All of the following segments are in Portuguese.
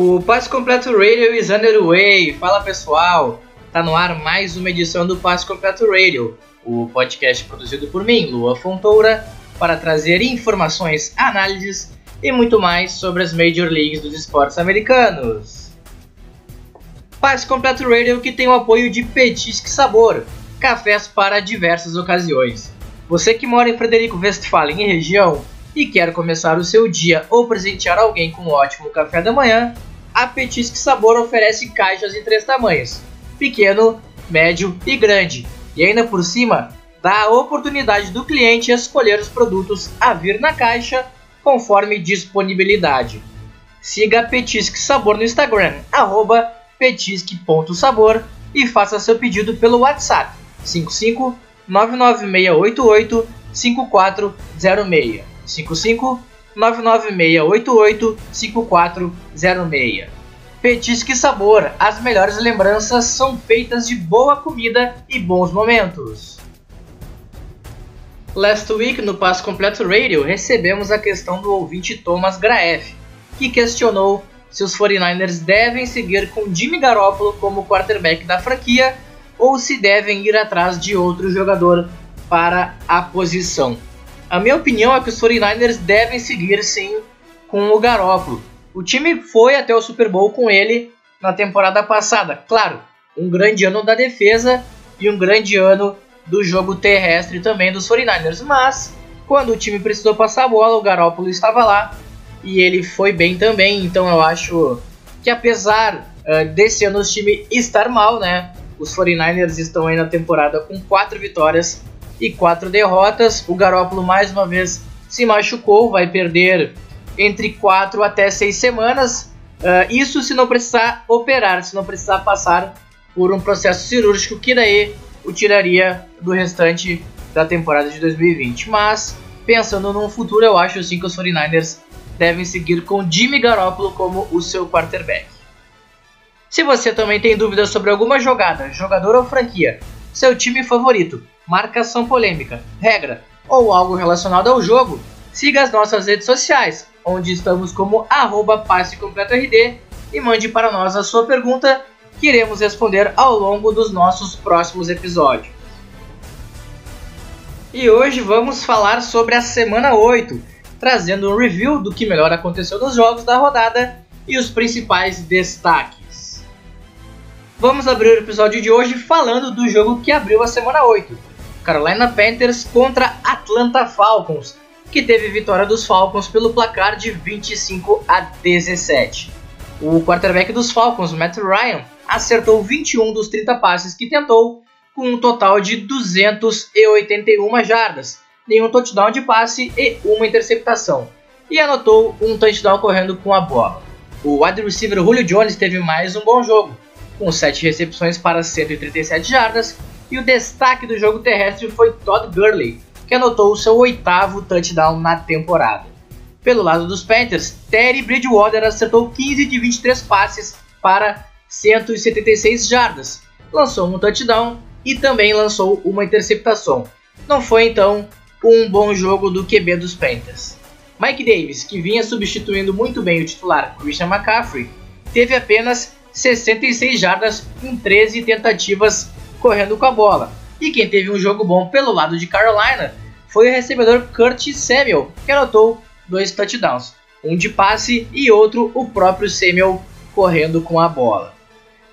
O Passe Completo Radio is underway. Fala pessoal, tá no ar mais uma edição do Passe Completo Radio, o podcast produzido por mim, Lua Fontoura, para trazer informações, análises e muito mais sobre as Major Leagues dos esportes americanos. Passe Completo Radio que tem o apoio de Petisque Sabor, cafés para diversas ocasiões. Você que mora em Frederico Westphalen e região e quer começar o seu dia ou presentear alguém com um ótimo café da manhã, a Petisque Sabor oferece caixas em três tamanhos: pequeno, médio e grande. E ainda por cima, dá a oportunidade do cliente escolher os produtos a vir na caixa conforme disponibilidade. Siga a Petisque Sabor no Instagram, arroba petisque.sabor e faça seu pedido pelo WhatsApp 55 99688 5406 55 996885406. Petisque Sabor, as melhores lembranças são feitas de boa comida e bons momentos. Last week, no Passo Completo Radio, recebemos a questão do ouvinte Thomas Graef, que questionou se os 49ers devem seguir com Jimmy Garoppolo como quarterback da franquia ou se devem ir atrás de outro jogador para a posição. A minha opinião é que os 49ers devem seguir sim com o Garoppolo. O time foi até o Super Bowl com ele na temporada passada. Claro, um grande ano da defesa e um grande ano do jogo terrestre também dos 49ers. Mas quando o time precisou passar a bola, o Garoppolo estava lá e ele foi bem também. Então eu acho que apesar uh, desse ano o time estar mal, né? Os 49ers estão aí na temporada com quatro vitórias e quatro derrotas. O Garópolo mais uma vez se machucou, vai perder entre quatro até seis semanas. Uh, isso se não precisar operar, se não precisar passar por um processo cirúrgico que daí o tiraria do restante da temporada de 2020. Mas pensando no futuro, eu acho sim que os 49ers devem seguir com Jimmy Garoppolo como o seu quarterback. Se você também tem dúvidas sobre alguma jogada, jogador ou franquia, seu time favorito, marcação polêmica, regra ou algo relacionado ao jogo, siga as nossas redes sociais, onde estamos como arroba RD e mande para nós a sua pergunta que iremos responder ao longo dos nossos próximos episódios. E hoje vamos falar sobre a semana 8, trazendo um review do que melhor aconteceu nos jogos da rodada e os principais destaques. Vamos abrir o episódio de hoje falando do jogo que abriu a semana 8, Carolina Panthers contra Atlanta Falcons, que teve vitória dos Falcons pelo placar de 25 a 17. O quarterback dos Falcons, Matt Ryan, acertou 21 dos 30 passes que tentou, com um total de 281 jardas, nenhum touchdown de passe e uma interceptação, e anotou um touchdown correndo com a bola. O wide receiver Julio Jones teve mais um bom jogo, com 7 recepções para 137 jardas e o destaque do jogo terrestre foi Todd Gurley, que anotou seu oitavo touchdown na temporada. Pelo lado dos Panthers, Terry Bridgewater acertou 15 de 23 passes para 176 jardas, lançou um touchdown e também lançou uma interceptação. Não foi então um bom jogo do QB dos Panthers. Mike Davis, que vinha substituindo muito bem o titular Christian McCaffrey, teve apenas 66 jardas em 13 tentativas correndo com a bola. E quem teve um jogo bom pelo lado de Carolina foi o recebedor Curtis Samuel, que anotou dois touchdowns, um de passe e outro o próprio Samuel correndo com a bola.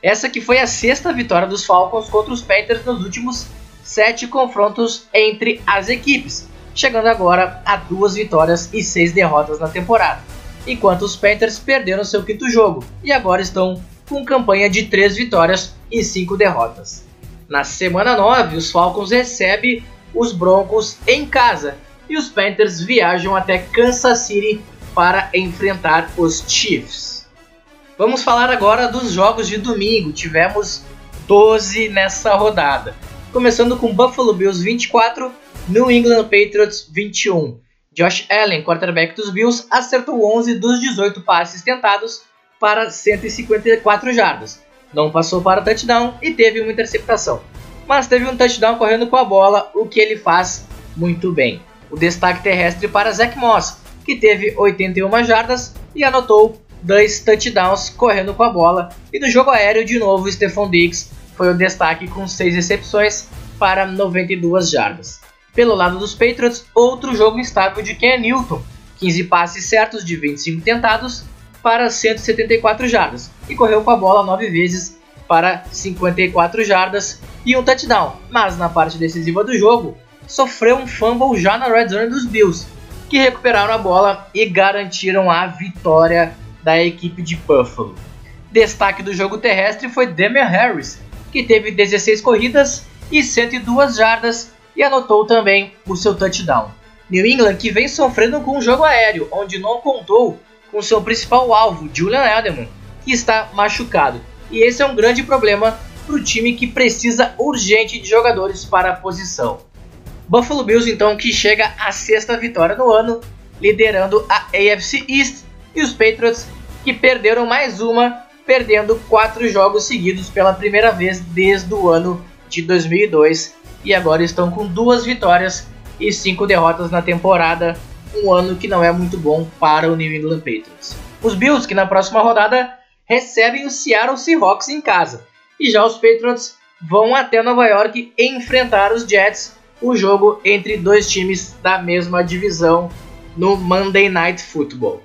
Essa que foi a sexta vitória dos Falcons contra os Panthers nos últimos sete confrontos entre as equipes, chegando agora a duas vitórias e seis derrotas na temporada, enquanto os Panthers perderam seu quinto jogo e agora estão com campanha de três vitórias e cinco derrotas. Na semana 9, os Falcons recebem os Broncos em casa e os Panthers viajam até Kansas City para enfrentar os Chiefs. Vamos falar agora dos jogos de domingo. Tivemos 12 nessa rodada. Começando com Buffalo Bills 24, New England Patriots 21. Josh Allen, quarterback dos Bills, acertou 11 dos 18 passes tentados para 154 jardas não passou para o touchdown e teve uma interceptação. Mas teve um touchdown correndo com a bola, o que ele faz muito bem. O destaque terrestre para Zach Moss, que teve 81 jardas e anotou dois touchdowns correndo com a bola. E no jogo aéreo, de novo, Stephon Diggs foi o destaque com 6 recepções para 92 jardas. Pelo lado dos Patriots, outro jogo instável de Ken Newton, 15 passes certos de 25 tentados para 174 jardas e correu com a bola 9 vezes para 54 jardas e um touchdown, mas na parte decisiva do jogo sofreu um fumble já na red zone dos Bills, que recuperaram a bola e garantiram a vitória da equipe de Buffalo. Destaque do jogo terrestre foi Damian Harris, que teve 16 corridas e 102 jardas e anotou também o seu touchdown. New England que vem sofrendo com o jogo aéreo, onde não contou com seu principal alvo, Julian Edelman, que está machucado. E esse é um grande problema para o time que precisa urgente de jogadores para a posição. Buffalo Bills então que chega à sexta vitória no ano, liderando a AFC East, e os Patriots que perderam mais uma, perdendo quatro jogos seguidos pela primeira vez desde o ano de 2002 e agora estão com duas vitórias e cinco derrotas na temporada, um ano que não é muito bom para o New England Patriots. Os Bills, que na próxima rodada recebem o Seattle Seahawks em casa, e já os Patriots vão até Nova York enfrentar os Jets, o jogo entre dois times da mesma divisão no Monday Night Football.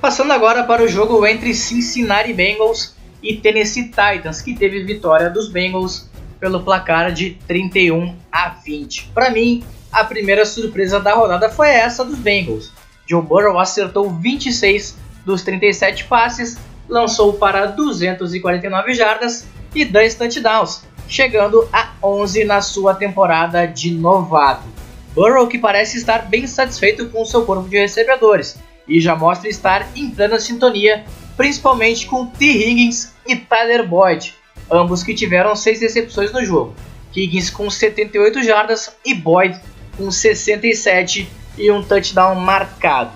Passando agora para o jogo entre Cincinnati Bengals e Tennessee Titans, que teve vitória dos Bengals pelo placar de 31 a 20. Para mim, a primeira surpresa da rodada foi essa dos Bengals. Joe Burrow acertou 26 dos 37 passes, lançou para 249 jardas e 2 touchdowns, chegando a 11 na sua temporada de novato. Burrow que parece estar bem satisfeito com seu corpo de recebedores e já mostra estar em plena sintonia, principalmente com T. Higgins e Tyler Boyd, ambos que tiveram 6 recepções no jogo. Higgins com 78 jardas e Boyd com 67 e um touchdown marcado.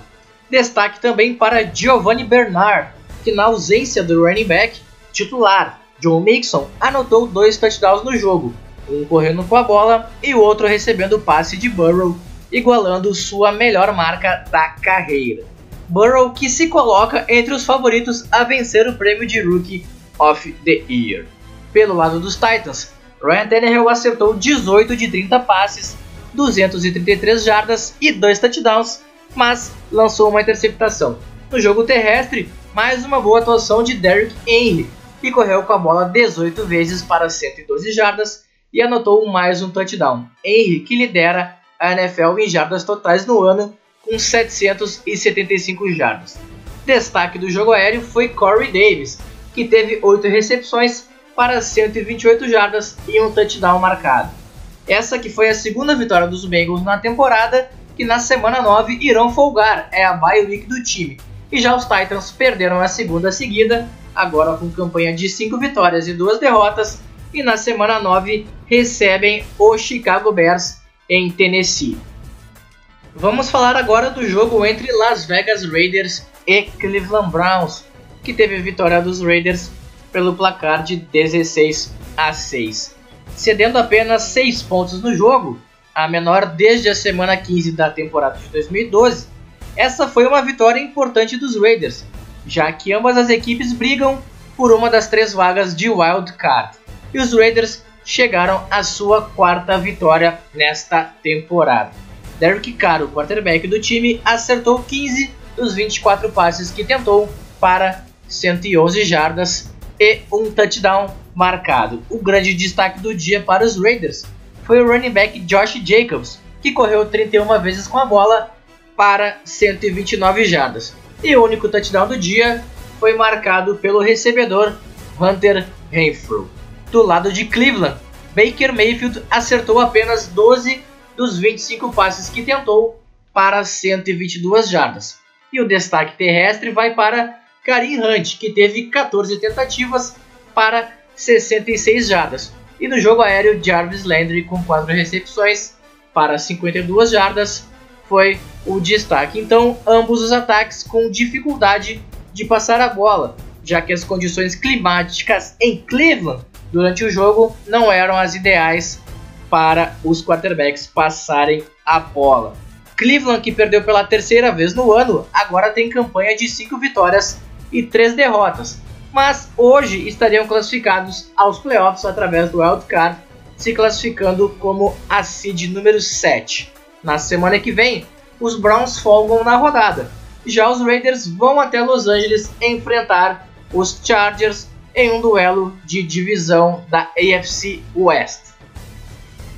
Destaque também para Giovanni Bernard, que na ausência do running back titular, John Mixon, anotou dois touchdowns no jogo, um correndo com a bola e o outro recebendo o passe de Burrow, igualando sua melhor marca da carreira. Burrow que se coloca entre os favoritos a vencer o prêmio de Rookie of the Year. Pelo lado dos Titans, Ryan Tannehill acertou 18 de 30 passes, 233 jardas e 2 touchdowns, mas lançou uma interceptação. No jogo terrestre, mais uma boa atuação de Derrick Henry, que correu com a bola 18 vezes para 112 jardas e anotou mais um touchdown. Henry que lidera a NFL em jardas totais no ano com 775 jardas. Destaque do jogo aéreo foi Corey Davis, que teve 8 recepções para 128 jardas e um touchdown marcado. Essa que foi a segunda vitória dos Bengals na temporada, que na semana 9 irão folgar, é a bye week do time. E já os Titans perderam a segunda seguida, agora com campanha de 5 vitórias e 2 derrotas, e na semana 9 recebem o Chicago Bears em Tennessee. Vamos falar agora do jogo entre Las Vegas Raiders e Cleveland Browns, que teve vitória dos Raiders pelo placar de 16 a 6, cedendo apenas 6 pontos no jogo, a menor desde a semana 15 da temporada de 2012. Essa foi uma vitória importante dos Raiders, já que ambas as equipes brigam por uma das três vagas de wild card, e os Raiders chegaram à sua quarta vitória nesta temporada. Derek Carr, o quarterback do time, acertou 15 dos 24 passes que tentou para 111 jardas e um touchdown marcado. O grande destaque do dia para os Raiders foi o running back Josh Jacobs, que correu 31 vezes com a bola para 129 jardas. E o único touchdown do dia foi marcado pelo recebedor Hunter Renfrew. Do lado de Cleveland, Baker Mayfield acertou apenas 12 dos 25 passes que tentou para 122 jardas. E o destaque terrestre vai para Karim Hunt, que teve 14 tentativas para 66 jardas. E no jogo aéreo, Jarvis Landry, com 4 recepções para 52 jardas, foi o destaque. Então, ambos os ataques com dificuldade de passar a bola, já que as condições climáticas em Cleveland durante o jogo não eram as ideais para os quarterbacks passarem a bola. Cleveland, que perdeu pela terceira vez no ano, agora tem campanha de 5 vitórias e 3 derrotas, mas hoje estariam classificados aos playoffs através do Wild Card, se classificando como a seed número 7. Na semana que vem, os Browns folgam na rodada. Já os Raiders vão até Los Angeles enfrentar os Chargers em um duelo de divisão da AFC West.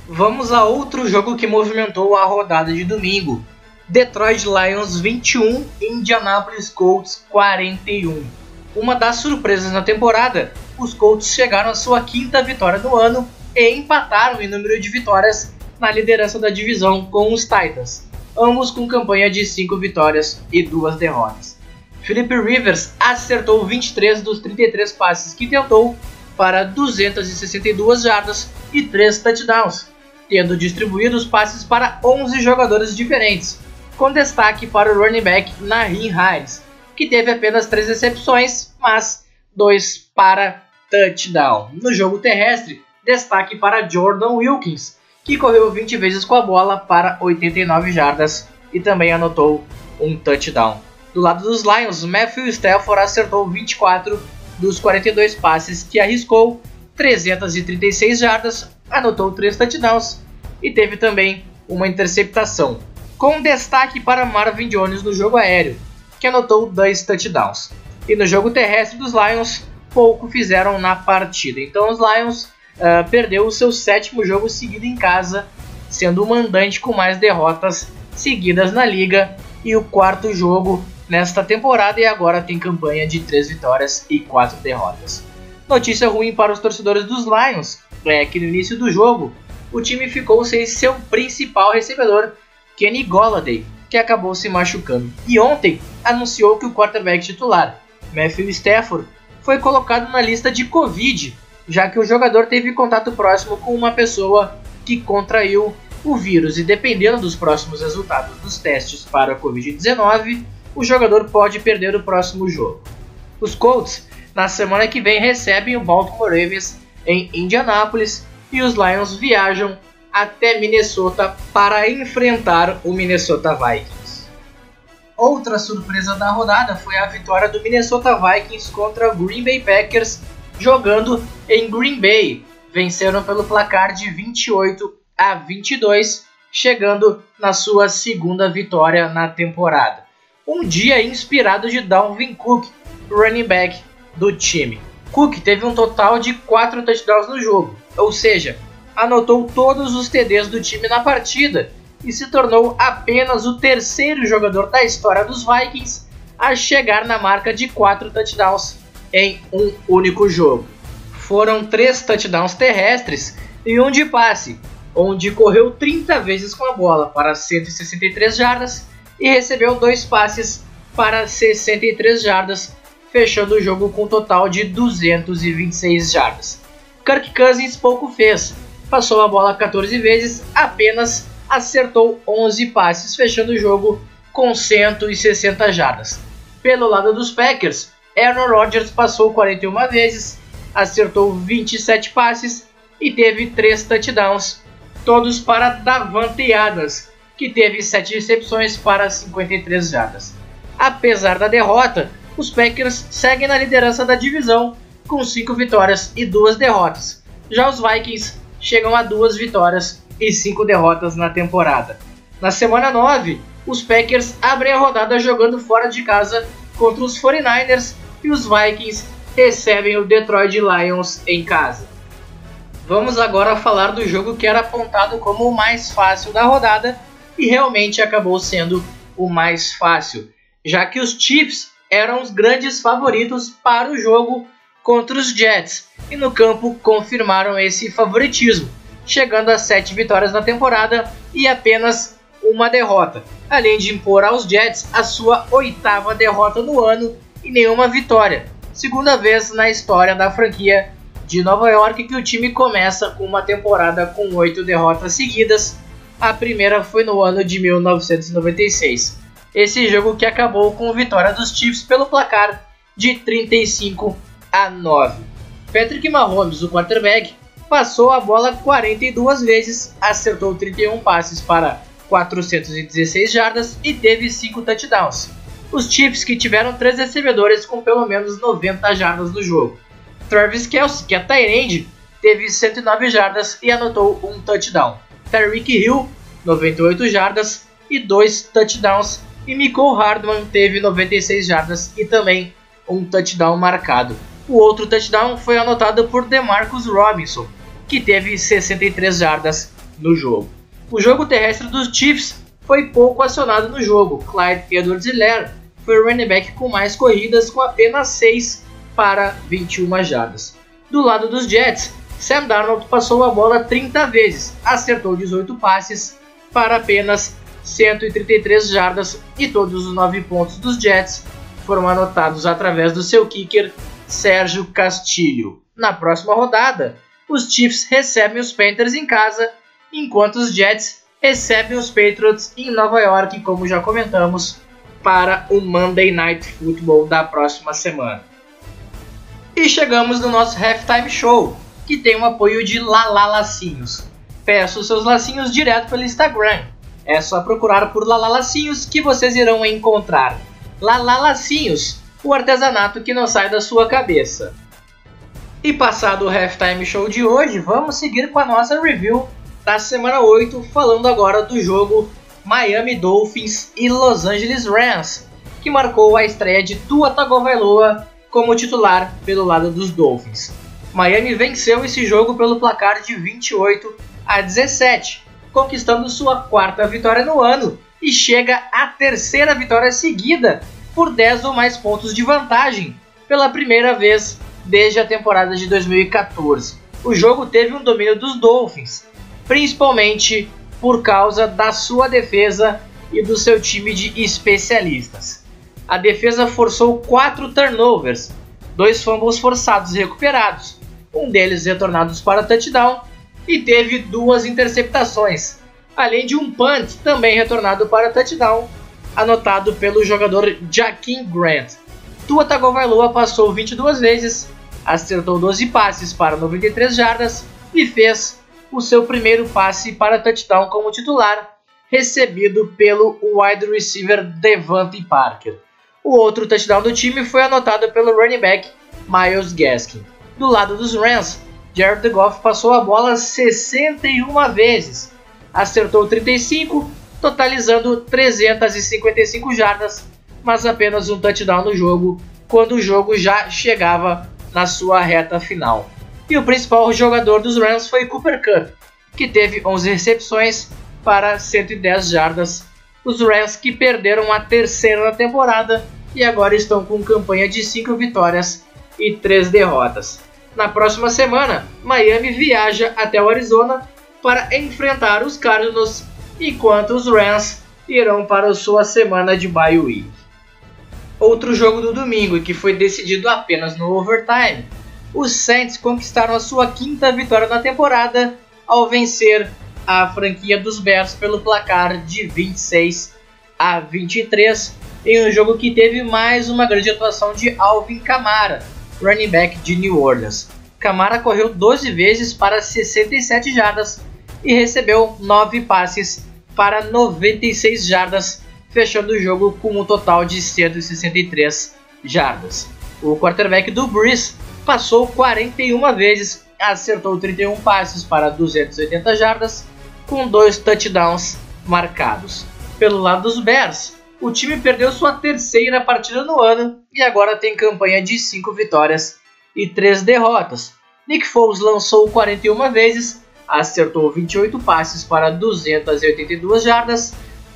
Vamos a outro jogo que movimentou a rodada de domingo. Detroit Lions 21, Indianapolis Colts 41. Uma das surpresas na temporada, os Colts chegaram à sua quinta vitória do ano e empataram em número de vitórias na liderança da divisão com os Titans, ambos com campanha de 5 vitórias e 2 derrotas. Philip Rivers acertou 23 dos 33 passes que tentou para 262 jardas e 3 touchdowns tendo distribuído os passes para 11 jogadores diferentes, com destaque para o running back Nahin Hines, que teve apenas 3 recepções, mas 2 para touchdown. No jogo terrestre, destaque para Jordan Wilkins, que correu 20 vezes com a bola para 89 jardas e também anotou um touchdown. Do lado dos Lions, Matthew Stafford acertou 24 dos 42 passes que arriscou, 336 jardas, anotou 3 touchdowns e teve também uma interceptação, com destaque para Marvin Jones no jogo aéreo, que anotou 2 touchdowns. E no jogo terrestre dos Lions, pouco fizeram na partida. Então os Lions uh, perdeu o seu sétimo jogo seguido em casa, sendo o mandante com mais derrotas seguidas na liga e o quarto jogo nesta temporada e agora tem campanha de 3 vitórias e 4 derrotas. Notícia ruim para os torcedores dos Lions é que no início do jogo o time ficou sem seu principal recebedor, Kenny Golladay, que acabou se machucando. E ontem anunciou que o quarterback titular, Matthew Stafford, foi colocado na lista de Covid, já que o jogador teve contato próximo com uma pessoa que contraiu o vírus e dependendo dos próximos resultados dos testes para a Covid-19, o jogador pode perder o próximo jogo. Os Colts, na semana que vem, recebem o Baltimore Ravens em Indianápolis e os Lions viajam até Minnesota para enfrentar o Minnesota Vikings. Outra surpresa da rodada foi a vitória do Minnesota Vikings contra o Green Bay Packers jogando em Green Bay. Venceram pelo placar de 28 a 22, chegando na sua segunda vitória na temporada. Um dia inspirado de Dalvin Cook, running back do time. Cook teve um total de 4 touchdowns no jogo, ou seja, anotou todos os TDs do time na partida e se tornou apenas o terceiro jogador da história dos Vikings a chegar na marca de 4 touchdowns em um único jogo. Foram 3 touchdowns terrestres e um de passe, onde correu 30 vezes com a bola para 163 jardas e recebeu dois passes para 63 jardas, fechando o jogo com um total de 226 jardas. Kirk Cousins pouco fez. Passou a bola 14 vezes, apenas acertou 11 passes, fechando o jogo com 160 jardas. Pelo lado dos Packers, Aaron Rodgers passou 41 vezes, acertou 27 passes e teve 3 touchdowns, todos para Davante Adams, que teve 7 recepções para 53 jardas. Apesar da derrota, os Packers seguem na liderança da divisão com 5 vitórias e 2 derrotas. Já os Vikings chegam a 2 vitórias e 5 derrotas na temporada. Na semana 9, os Packers abrem a rodada jogando fora de casa contra os 49ers e os Vikings recebem o Detroit Lions em casa. Vamos agora falar do jogo que era apontado como o mais fácil da rodada e realmente acabou sendo o mais fácil, já que os Chiefs eram os grandes favoritos para o jogo contra os Jets e no campo confirmaram esse favoritismo, chegando a 7 vitórias na temporada e apenas uma derrota, além de impor aos Jets a sua oitava derrota no ano e nenhuma vitória, segunda vez na história da franquia de Nova York que o time começa com uma temporada com oito derrotas seguidas. A primeira foi no ano de 1996. Esse jogo que acabou com vitória dos Chiefs pelo placar de 35 a 9. Patrick Mahomes, o quarterback, passou a bola 42 vezes, acertou 31 passes para 416 jardas e teve 5 touchdowns. Os Chiefs que tiveram 3 recebedores com pelo menos 90 jardas no jogo. Travis Kelce, que é tight teve 109 jardas e anotou um touchdown. Tyreek Hill, 98 jardas e 2 touchdowns. E Michael Hardman teve 96 jardas e também um touchdown marcado. O outro touchdown foi anotado por DeMarcus Robinson, que teve 63 jardas no jogo. O jogo terrestre dos Chiefs foi pouco acionado no jogo. Clyde Edwards-Helaire foi o running back com mais corridas, com apenas 6 para 21 jardas. Do lado dos Jets, Sam Darnold passou a bola 30 vezes, acertou 18 passes para apenas 133 jardas e todos os 9 pontos dos Jets foram anotados através do seu kicker Sérgio Castilho. Na próxima rodada, os Chiefs recebem os Panthers em casa, enquanto os Jets recebem os Patriots em Nova York, como já comentamos, para o Monday Night Football da próxima semana. E chegamos no nosso Halftime Show, que tem o apoio de Lala Lacinhos. Peço seus lacinhos direto pelo Instagram. É só procurar por Lala Lacinhos que vocês irão encontrar. Lala Lacinhos, o artesanato que não sai da sua cabeça. E passado o halftime show de hoje, vamos seguir com a nossa review da semana 8, falando agora do jogo Miami Dolphins e Los Angeles Rams, que marcou a estreia de Tua Tagovailoa como titular pelo lado dos Dolphins. Miami venceu esse jogo pelo placar de 28 a 17, conquistando sua quarta vitória no ano e chega à terceira vitória seguida por 10 ou mais pontos de vantagem pela primeira vez desde a temporada de 2014. O jogo teve um domínio dos Dolphins, principalmente por causa da sua defesa e do seu time de especialistas. A defesa forçou quatro turnovers, dois fumbles forçados e recuperados, um deles retornados para touchdown, e teve duas interceptações, além de um punt também retornado para touchdown anotado pelo jogador Jaquim Grant. Tua Tagovailoa passou 22 vezes, acertou 12 passes para 93 jardas e fez o seu primeiro passe para touchdown como titular, recebido pelo wide receiver Devante Parker. O outro touchdown do time foi anotado pelo running back Miles Gaskin. Do lado dos Rams, Jared Goff passou a bola 61 vezes, acertou 35 totalizando 355 jardas, mas apenas um touchdown no jogo, quando o jogo já chegava na sua reta final. E o principal jogador dos Rams foi Cooper Cup, que teve 11 recepções para 110 jardas. Os Rams que perderam a terceira temporada e agora estão com campanha de 5 vitórias e 3 derrotas. Na próxima semana, Miami viaja até o Arizona para enfrentar os Cardinals enquanto os Rams irão para sua semana de bye week. Outro jogo do domingo que foi decidido apenas no overtime, os Saints conquistaram a sua quinta vitória na temporada ao vencer a franquia dos Bears pelo placar de 26 a 23 em um jogo que teve mais uma grande atuação de Alvin Kamara, running back de New Orleans. Kamara correu 12 vezes para 67 jardas e recebeu 9 passes para 96 jardas, fechando o jogo com um total de 163 jardas. O quarterback do Breeze passou 41 vezes, acertou 31 passes para 280 jardas, com dois touchdowns marcados. Pelo lado dos Bears, o time perdeu sua terceira partida no ano e agora tem campanha de 5 vitórias e 3 derrotas. Nick Foles lançou 41 vezes, acertou 28 passes para 282 jardas,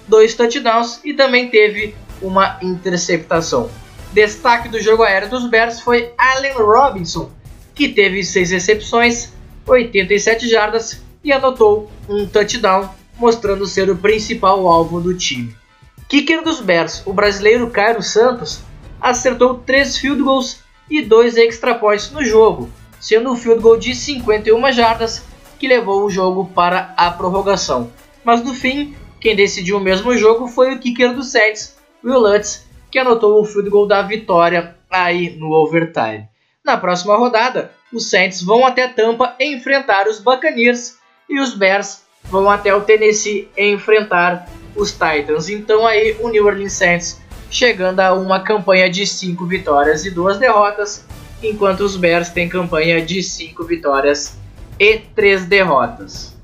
dois touchdowns e também teve uma interceptação. Destaque do jogo aéreo dos Bears foi Allen Robinson, que teve 6 recepções, 87 jardas e anotou um touchdown, mostrando ser o principal alvo do time. Kicker dos Bears, o brasileiro Cairo Santos, acertou 3 field goals e 2 extra points no jogo, sendo um field goal de 51 jardas que levou o jogo para a prorrogação. Mas no fim, quem decidiu o mesmo jogo foi o kicker do Saints, Will Lutz, que anotou o field goal da vitória aí no overtime. Na próxima rodada, os Saints vão até Tampa enfrentar os Buccaneers e os Bears vão até o Tennessee enfrentar os Titans. Então aí o New Orleans Saints chegando a uma campanha de 5 vitórias e 2 derrotas, enquanto os Bears têm campanha de 5 vitórias e 3 derrotas.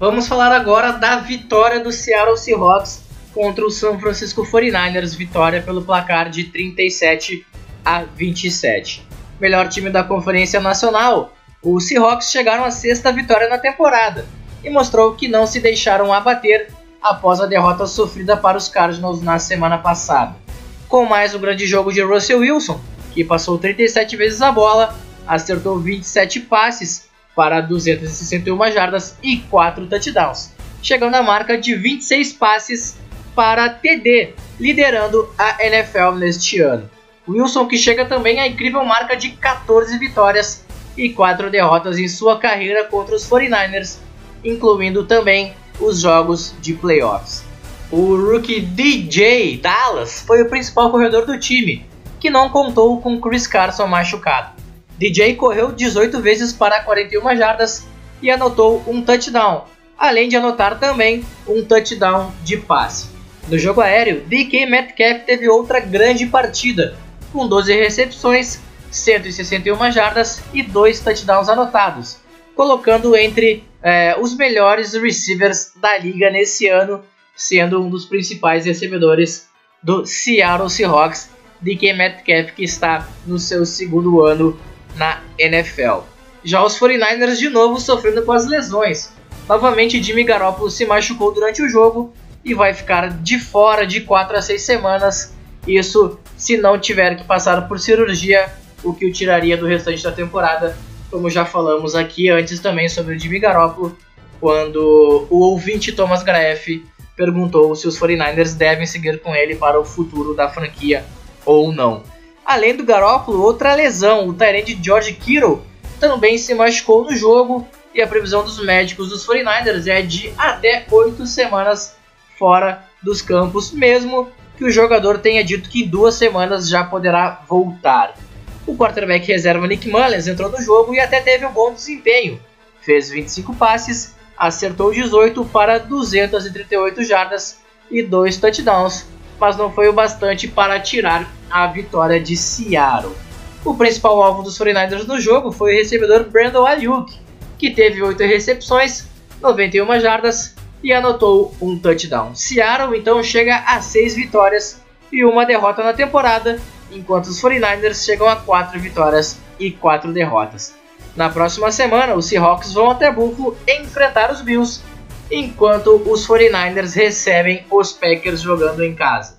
Vamos falar agora da vitória do Seattle Seahawks contra o San Francisco 49ers, vitória pelo placar de 37 a 27. Melhor time da Conferência Nacional, os Seahawks chegaram à sexta vitória na temporada e mostrou que não se deixaram abater após a derrota sofrida para os Cardinals na semana passada. Com mais o grande jogo de Russell Wilson, que passou 37 vezes a bola, acertou 27 passes para 261 jardas e 4 touchdowns, chegando à marca de 26 passes para TD, liderando a NFL neste ano. Wilson que chega também à incrível marca de 14 vitórias e 4 derrotas em sua carreira contra os 49ers, incluindo também os jogos de playoffs. O rookie DJ Dallas foi o principal corredor do time, que não contou com Chris Carson machucado. DJ correu 18 vezes para 41 jardas e anotou um touchdown, além de anotar também um touchdown de passe. No jogo aéreo, DK Metcalf teve outra grande partida, com 12 recepções, 161 jardas e 2 touchdowns anotados, colocando entre é, os melhores receivers da liga nesse ano, sendo um dos principais recebedores do Seattle Seahawks, DK Metcalf, que está no seu segundo ano na NFL. Já os 49ers de novo sofrendo com as lesões. Novamente, Jimmy Garoppolo se machucou durante o jogo e vai ficar de fora de 4 a 6 semanas. Isso se não tiver que passar por cirurgia, o que o tiraria do restante da temporada como já falamos aqui antes também sobre o Jimmy Garoppolo, quando o ouvinte Thomas Graef perguntou se os 49ers devem seguir com ele para o futuro da franquia ou não. Além do Garoppolo, outra lesão, o Tyrande George Kittle também se machucou no jogo e a previsão dos médicos dos 49ers é de até 8 semanas fora dos campos, mesmo que o jogador tenha dito que em duas semanas já poderá voltar. O quarterback reserva Nick Mullens entrou no jogo e até teve um bom desempenho. Fez 25 passes, acertou 18 para 238 jardas e 2 touchdowns, mas não foi o bastante para tirar a vitória de Seattle. O principal alvo dos 49ers no jogo foi o recebedor Brandon Ayuk, que teve 8 recepções, 91 jardas e anotou um touchdown. Seattle então chega a 6 vitórias e uma derrota na temporada enquanto os 49ers chegam a 4 vitórias e 4 derrotas. Na próxima semana, os Seahawks vão até Buffalo enfrentar os Bills, enquanto os 49ers recebem os Packers jogando em casa.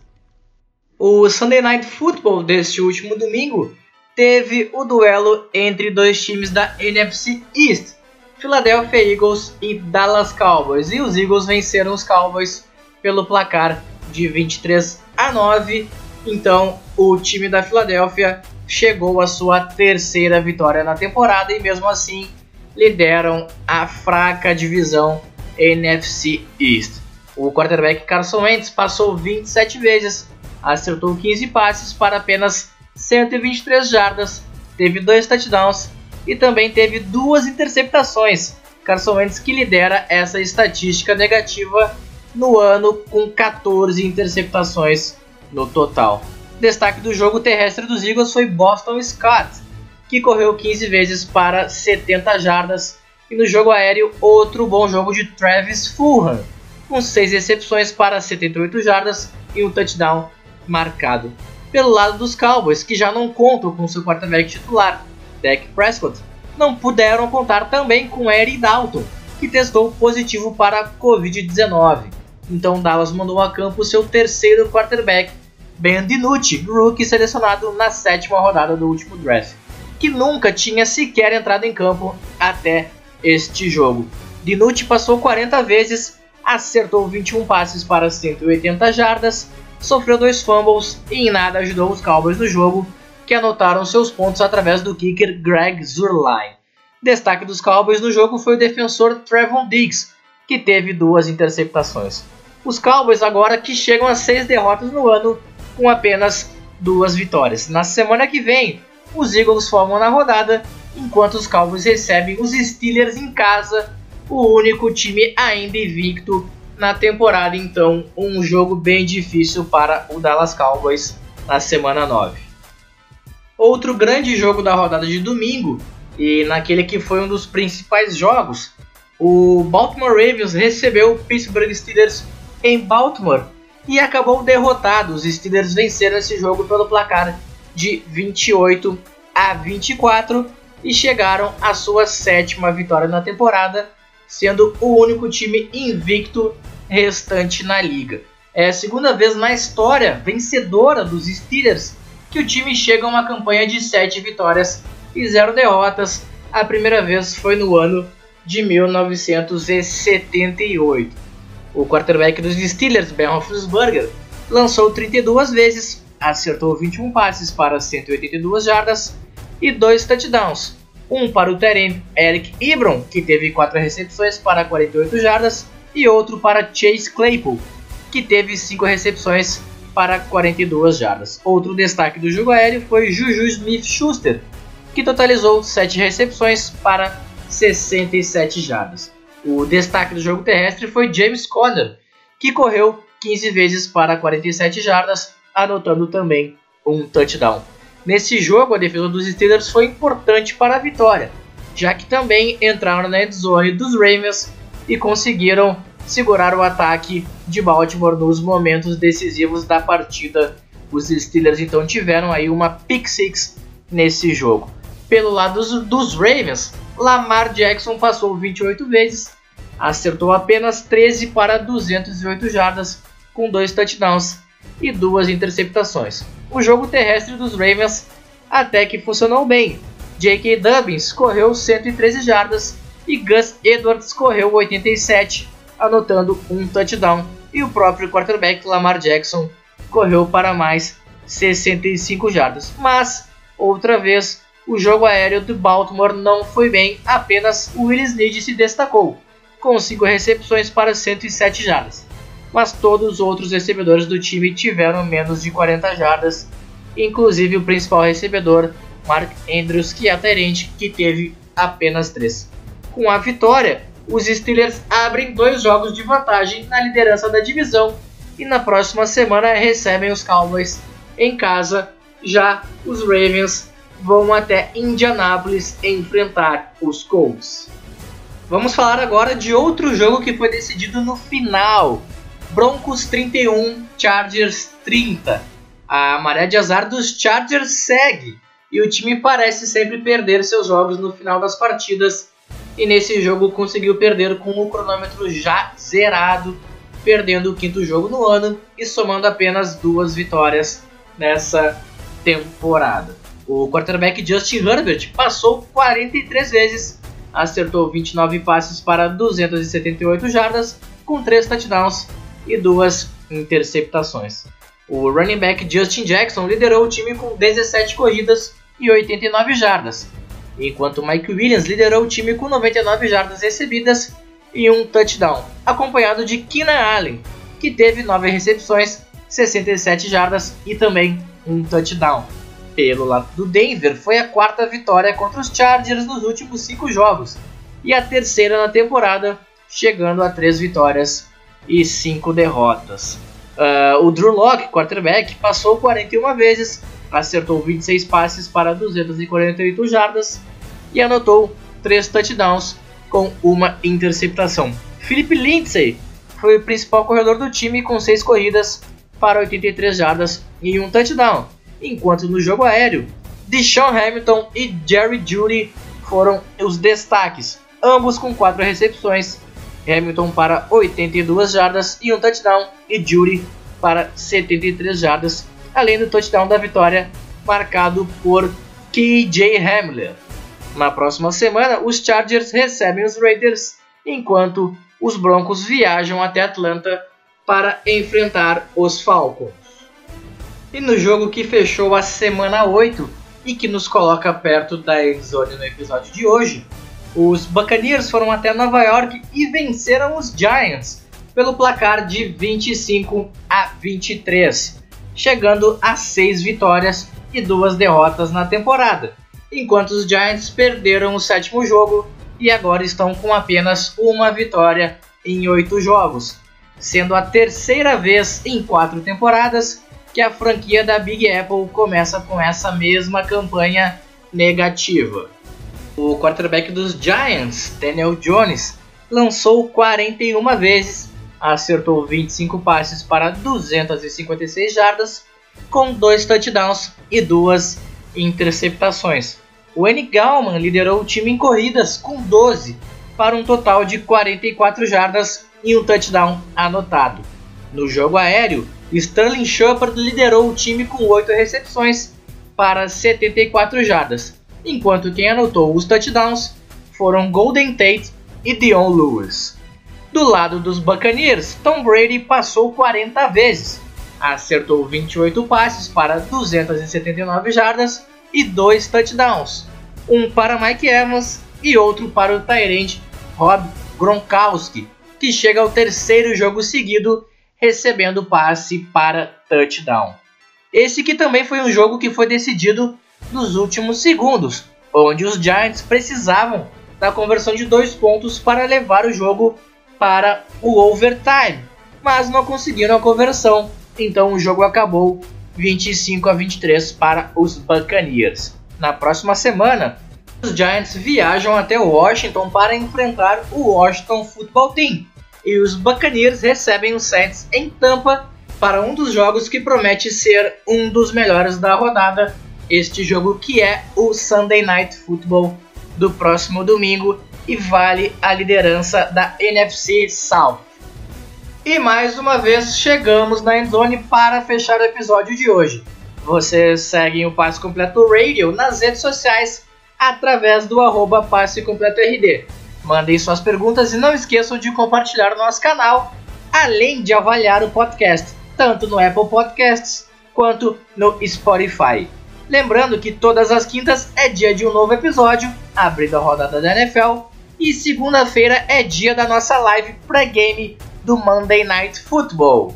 O Sunday Night Football deste último domingo teve o duelo entre dois times da NFC East, Philadelphia Eagles e Dallas Cowboys, e os Eagles venceram os Cowboys pelo placar de 23 a 9 então, o time da Filadélfia chegou à sua terceira vitória na temporada e mesmo assim lideram a fraca divisão NFC East. O quarterback Carson Wentz passou 27 vezes, acertou 15 passes para apenas 123 jardas, teve dois touchdowns e também teve duas interceptações. Carson Wentz que lidera essa estatística negativa no ano com 14 interceptações no total. Destaque do jogo terrestre dos Eagles foi Boston Scott, que correu 15 vezes para 70 jardas, e no jogo aéreo outro bom jogo de Travis Fulham, com 6 recepções para 78 jardas e um touchdown marcado. Pelo lado dos Cowboys, que já não contam com seu quarterback titular, Dak Prescott, não puderam contar também com Eric Dalton, que testou positivo para Covid-19. Então Dallas mandou a campo seu terceiro quarterback, Ben DiNucci, rookie selecionado na sétima rodada do último draft, que nunca tinha sequer entrado em campo até este jogo. DiNucci passou 40 vezes, acertou 21 passes para 180 jardas, sofreu dois fumbles e em nada ajudou os Cowboys no jogo, que anotaram seus pontos através do kicker Greg Zurline. Destaque dos Cowboys no jogo foi o defensor Trevon Diggs, que teve duas interceptações. Os Cowboys agora que chegam a seis derrotas no ano com apenas duas vitórias. Na semana que vem, os Eagles formam na rodada, enquanto os Cowboys recebem os Steelers em casa o único time ainda invicto na temporada, então um jogo bem difícil para o Dallas Cowboys na semana 9. Outro grande jogo da rodada de domingo, e naquele que foi um dos principais jogos, o Baltimore Ravens recebeu o Pittsburgh Steelers em Baltimore e acabou derrotado. Os Steelers venceram esse jogo pelo placar de 28 a 24 e chegaram à sua sétima vitória na temporada, sendo o único time invicto restante na liga. É a segunda vez na história vencedora dos Steelers que o time chega a uma campanha de 7 vitórias e 0 derrotas. A primeira vez foi no ano de 1978. O quarterback dos Steelers, Ben Roethlisberger, lançou 32 vezes, acertou 21 passes para 182 jardas e 2 touchdowns. Um para o Terence Eric Ebron, que teve 4 recepções para 48 jardas, e outro para Chase Claypool, que teve 5 recepções para 42 jardas. Outro destaque do jogo aéreo foi Juju Smith-Schuster, que totalizou 7 recepções para 67 jardas. O destaque do jogo terrestre foi James Conner, que correu 15 vezes para 47 jardas, anotando também um touchdown. Nesse jogo, a defesa dos Steelers foi importante para a vitória, já que também entraram na endzone dos Ravens e conseguiram segurar o ataque de Baltimore nos momentos decisivos da partida. Os Steelers então tiveram aí uma pick six nesse jogo. Pelo lado dos, dos Ravens, Lamar Jackson passou 28 vezes, acertou apenas 13 para 208 jardas, com dois touchdowns e duas interceptações. O jogo terrestre dos Ravens até que funcionou bem. J.K. Dobbins correu 113 jardas e Gus Edwards correu 87, anotando um touchdown. E o próprio quarterback Lamar Jackson correu para mais 65 jardas. Mas, outra vez, o jogo aéreo do Baltimore não foi bem, apenas o Willis Need se destacou, com 5 recepções para 107 jardas. Mas todos os outros recebedores do time tiveram menos de 40 jardas, inclusive o principal recebedor, Mark Andrews, que é aderente, que teve apenas 3. Com a vitória, os Steelers abrem dois jogos de vantagem na liderança da divisão e na próxima semana recebem os Cowboys em casa. Já os Ravens vão até Indianápolis enfrentar os Colts. Vamos falar agora de outro jogo que foi decidido no final. Broncos 31, Chargers 30. A maré de azar dos Chargers segue e o time parece sempre perder seus jogos no final das partidas. E nesse jogo conseguiu perder com o cronômetro já zerado, perdendo o quinto jogo no ano e somando apenas duas vitórias nessa temporada. O quarterback Justin Herbert passou 43 vezes, acertou 29 passes para 278 jardas, com 3 touchdowns e 2 interceptações. O running back Justin Jackson liderou o time com 17 corridas e 89 jardas, enquanto Mike Williams liderou o time com 99 jardas recebidas e um touchdown, acompanhado de Keenan Allen, que teve 9 recepções, 67 jardas e também um touchdown pelo lado do Denver foi a quarta vitória contra os Chargers nos últimos cinco jogos e a terceira na temporada, chegando a três vitórias e cinco derrotas. Uh, o Drew Locke, quarterback, passou 41 vezes, acertou 26 passes para 248 jardas e anotou 3 touchdowns com uma interceptação. Philip Lindsay foi o principal corredor do time com 6 corridas para 83 jardas e um touchdown enquanto no jogo aéreo, Deshaun Hamilton e Jerry Judy foram os destaques, ambos com 4 recepções, Hamilton para 82 jardas e um touchdown e Judy para 73 jardas, além do touchdown da vitória marcado por KJ Hamler. Na próxima semana, os Chargers recebem os Raiders, enquanto os Broncos viajam até Atlanta para enfrentar os Falcons. E no jogo que fechou a semana 8 e que nos coloca perto da endzone no episódio de hoje, os Buccaneers foram até Nova York e venceram os Giants pelo placar de 25 a 23, chegando a 6 vitórias e 2 derrotas na temporada, enquanto os Giants perderam o sétimo jogo e agora estão com apenas uma vitória em oito jogos, sendo a terceira vez em quatro temporadas que a franquia da Big Apple começa com essa mesma campanha negativa. O quarterback dos Giants, Daniel Jones, lançou 41 vezes, acertou 25 passes para 256 jardas, com dois touchdowns e duas interceptações. O N. Gallman liderou o time em corridas com 12, para um total de 44 jardas e um touchdown anotado. No jogo aéreo, Sterling Shepard liderou o time com 8 recepções para 74 jardas, enquanto quem anotou os touchdowns foram Golden Tate e Dion Lewis. Do lado dos Buccaneers, Tom Brady passou 40 vezes, acertou 28 passes para 279 jardas e 2 touchdowns, um para Mike Evans e outro para o Tyrant Rob Gronkowski, que chega ao terceiro jogo seguido recebendo passe para touchdown. Esse que também foi um jogo que foi decidido nos últimos segundos, onde os Giants precisavam da conversão de dois pontos para levar o jogo para o overtime, mas não conseguiram a conversão, então o jogo acabou 25 a 23 para os Buccaneers. Na próxima semana, os Giants viajam até Washington para enfrentar o Washington Football Team e os Buccaneers recebem os Saints em Tampa para um dos jogos que promete ser um dos melhores da rodada. Este jogo que é o Sunday Night Football do próximo domingo e vale a liderança da NFC South. E mais uma vez chegamos na endzone para fechar o episódio de hoje. Vocês seguem o Passe Completo Radio nas redes sociais através do arroba Passe Completo RD. Mandem suas perguntas e não esqueçam de compartilhar o nosso canal, além de avaliar o podcast, tanto no Apple Podcasts quanto no Spotify. Lembrando que todas as quintas é dia de um novo episódio, abrindo a rodada da NFL, e segunda-feira é dia da nossa live pré-game do Monday Night Football.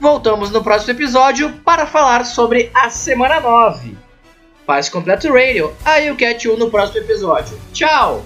Voltamos no próximo episódio para falar sobre a semana 9. Paz completo radio. Aí eu catch you no próximo episódio. Tchau!